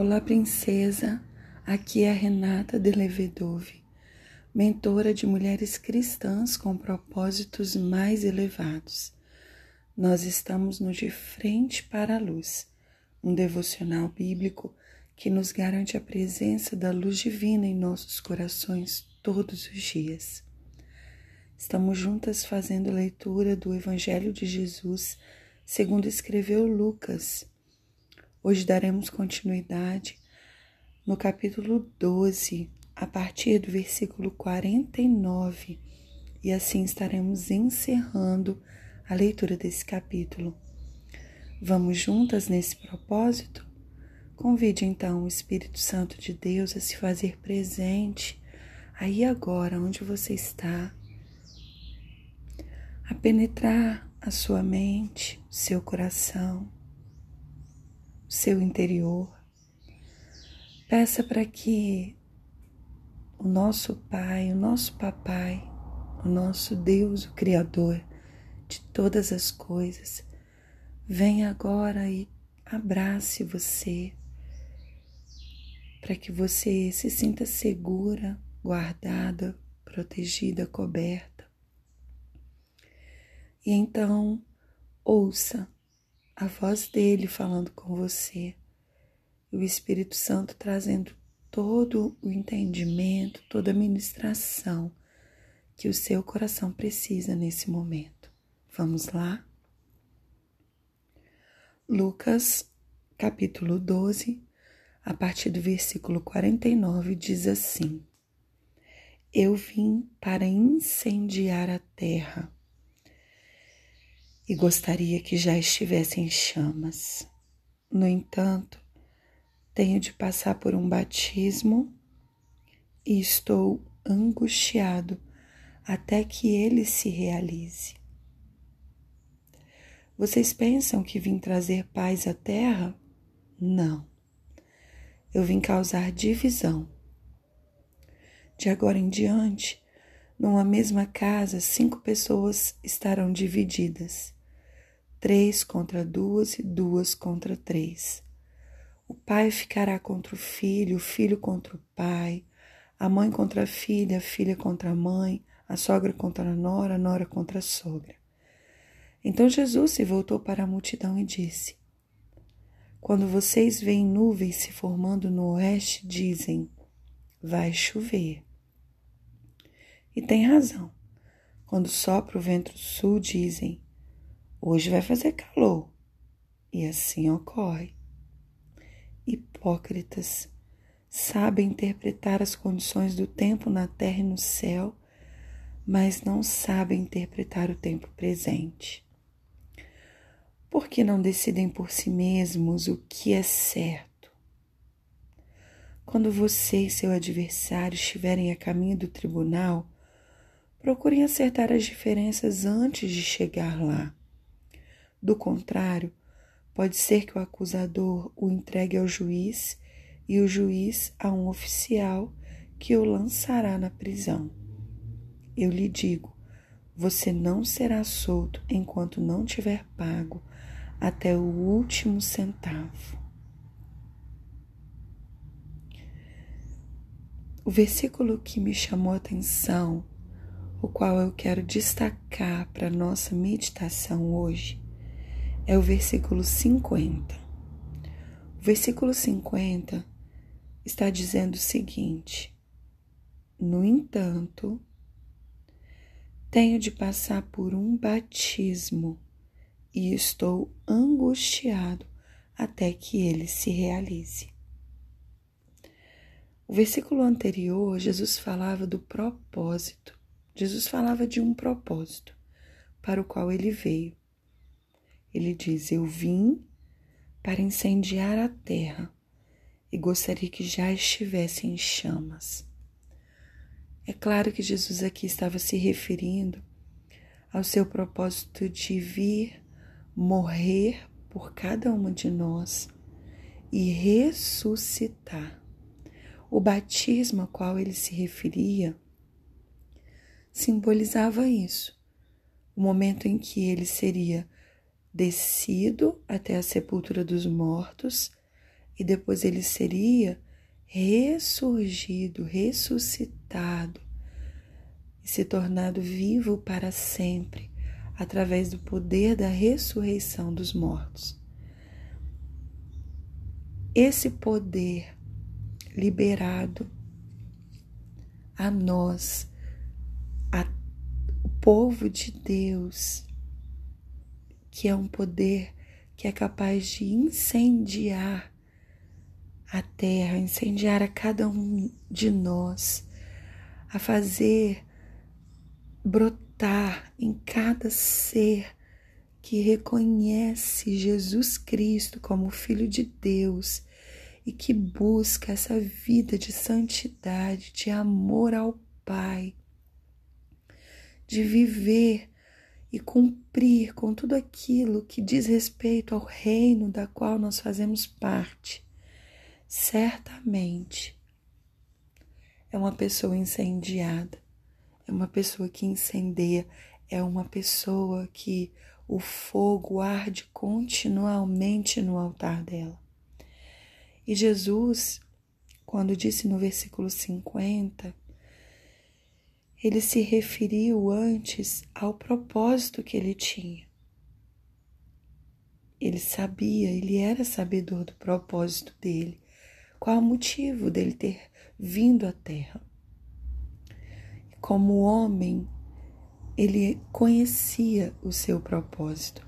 Olá, princesa. Aqui é a Renata de Levedove, mentora de mulheres cristãs com propósitos mais elevados. Nós estamos no De Frente para a Luz, um devocional bíblico que nos garante a presença da luz divina em nossos corações todos os dias. Estamos juntas fazendo leitura do Evangelho de Jesus, segundo escreveu Lucas Hoje daremos continuidade no capítulo 12, a partir do versículo 49, e assim estaremos encerrando a leitura desse capítulo. Vamos juntas nesse propósito? Convide então o Espírito Santo de Deus a se fazer presente aí agora, onde você está, a penetrar a sua mente, seu coração seu interior. Peça para que o nosso Pai, o nosso Papai, o nosso Deus, o Criador de todas as coisas, venha agora e abrace você, para que você se sinta segura, guardada, protegida, coberta. E então, ouça a voz dele falando com você, o Espírito Santo trazendo todo o entendimento, toda a ministração que o seu coração precisa nesse momento. Vamos lá? Lucas, capítulo 12, a partir do versículo 49, diz assim: Eu vim para incendiar a terra e gostaria que já estivesse em chamas. No entanto, tenho de passar por um batismo e estou angustiado até que ele se realize. Vocês pensam que vim trazer paz à terra? Não. Eu vim causar divisão. De agora em diante, numa mesma casa, cinco pessoas estarão divididas três contra duas e duas contra três. O pai ficará contra o filho, o filho contra o pai, a mãe contra a filha, a filha contra a mãe, a sogra contra a nora, a nora contra a sogra. Então Jesus se voltou para a multidão e disse: Quando vocês veem nuvens se formando no oeste, dizem: Vai chover. E tem razão. Quando sopra o vento sul, dizem: Hoje vai fazer calor. E assim ocorre. Hipócritas sabem interpretar as condições do tempo na terra e no céu, mas não sabem interpretar o tempo presente. Por que não decidem por si mesmos o que é certo? Quando você e seu adversário estiverem a caminho do tribunal, procurem acertar as diferenças antes de chegar lá. Do contrário, pode ser que o acusador o entregue ao juiz e o juiz a um oficial que o lançará na prisão. Eu lhe digo: você não será solto enquanto não tiver pago até o último centavo. O versículo que me chamou a atenção, o qual eu quero destacar para nossa meditação hoje, é o versículo 50. O versículo 50 está dizendo o seguinte: No entanto, tenho de passar por um batismo e estou angustiado até que ele se realize. O versículo anterior, Jesus falava do propósito. Jesus falava de um propósito para o qual ele veio. Ele diz: Eu vim para incendiar a terra e gostaria que já estivesse em chamas. É claro que Jesus aqui estava se referindo ao seu propósito de vir morrer por cada uma de nós e ressuscitar. O batismo a qual ele se referia simbolizava isso, o momento em que ele seria descido até a sepultura dos mortos e depois ele seria ressurgido, ressuscitado e se tornado vivo para sempre através do poder da ressurreição dos mortos. Esse poder liberado a nós, a, o povo de Deus, que é um poder que é capaz de incendiar a terra, incendiar a cada um de nós, a fazer brotar em cada ser que reconhece Jesus Cristo como Filho de Deus e que busca essa vida de santidade, de amor ao Pai, de viver e cumprir com tudo aquilo que diz respeito ao reino da qual nós fazemos parte, certamente é uma pessoa incendiada, é uma pessoa que incendeia, é uma pessoa que o fogo arde continuamente no altar dela. E Jesus, quando disse no versículo 50, ele se referiu antes ao propósito que ele tinha. Ele sabia, ele era sabedor do propósito dele, qual o motivo dele ter vindo à Terra. Como homem, ele conhecia o seu propósito.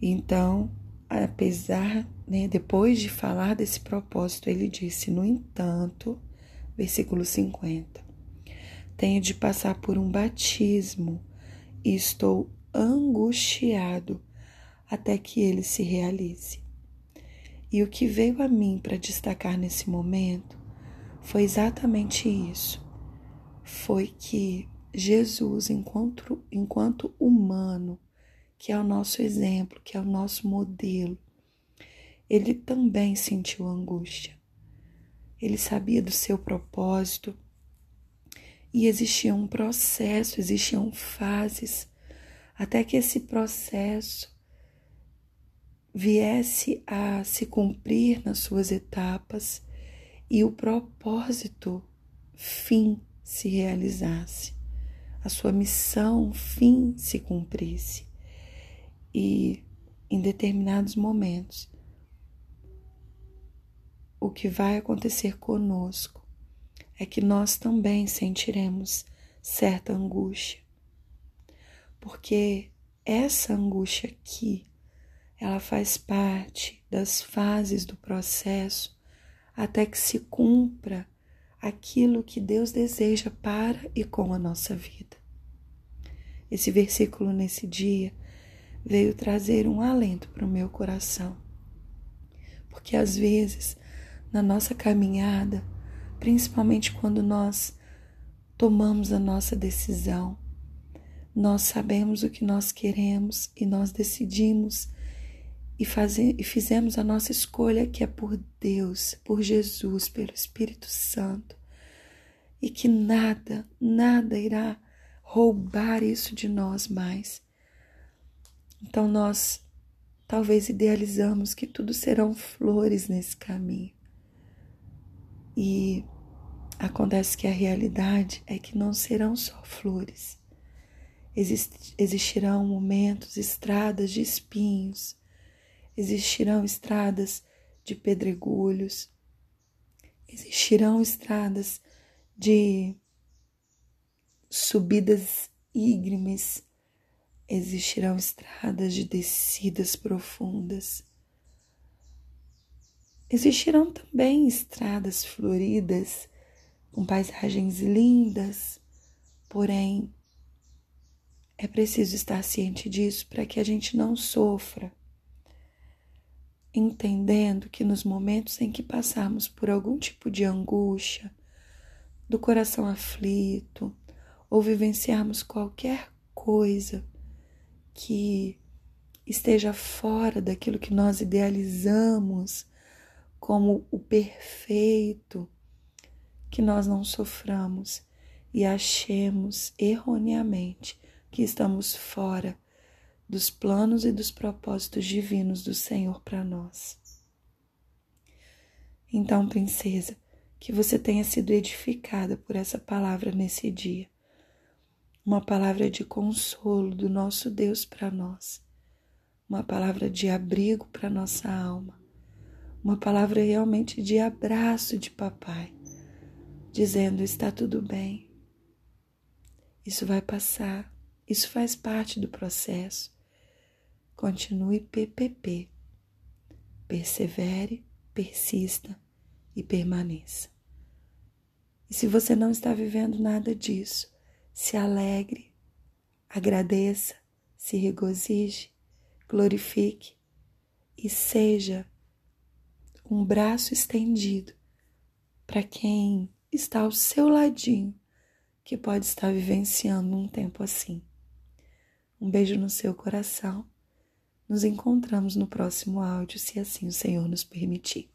Então, apesar, né, depois de falar desse propósito, ele disse: No entanto, versículo 50 tenho de passar por um batismo e estou angustiado até que ele se realize. E o que veio a mim para destacar nesse momento foi exatamente isso. Foi que Jesus, enquanto, enquanto humano, que é o nosso exemplo, que é o nosso modelo, ele também sentiu angústia. Ele sabia do seu propósito, e existia um processo, existiam fases, até que esse processo viesse a se cumprir nas suas etapas e o propósito fim se realizasse, a sua missão fim se cumprisse. E em determinados momentos, o que vai acontecer conosco é que nós também sentiremos certa angústia. Porque essa angústia aqui, ela faz parte das fases do processo até que se cumpra aquilo que Deus deseja para e com a nossa vida. Esse versículo nesse dia veio trazer um alento para o meu coração. Porque às vezes, na nossa caminhada, principalmente quando nós tomamos a nossa decisão. Nós sabemos o que nós queremos e nós decidimos e, fazer, e fizemos a nossa escolha que é por Deus, por Jesus, pelo Espírito Santo. E que nada, nada irá roubar isso de nós mais. Então nós talvez idealizamos que tudo serão flores nesse caminho. E acontece que a realidade é que não serão só flores. Exist, existirão momentos, estradas de espinhos, existirão estradas de pedregulhos, existirão estradas de subidas ígremes, existirão estradas de descidas profundas. Existirão também estradas floridas com paisagens lindas, porém é preciso estar ciente disso para que a gente não sofra, entendendo que nos momentos em que passarmos por algum tipo de angústia, do coração aflito, ou vivenciarmos qualquer coisa que esteja fora daquilo que nós idealizamos como o perfeito, que nós não soframos e achemos erroneamente que estamos fora dos planos e dos propósitos divinos do Senhor para nós. Então, princesa, que você tenha sido edificada por essa palavra nesse dia. Uma palavra de consolo do nosso Deus para nós. Uma palavra de abrigo para nossa alma. Uma palavra realmente de abraço de papai, dizendo: está tudo bem. Isso vai passar. Isso faz parte do processo. Continue PPP. Persevere, persista e permaneça. E se você não está vivendo nada disso, se alegre, agradeça, se regozije, glorifique e seja um braço estendido para quem está ao seu ladinho que pode estar vivenciando um tempo assim. Um beijo no seu coração. Nos encontramos no próximo áudio, se assim o Senhor nos permitir.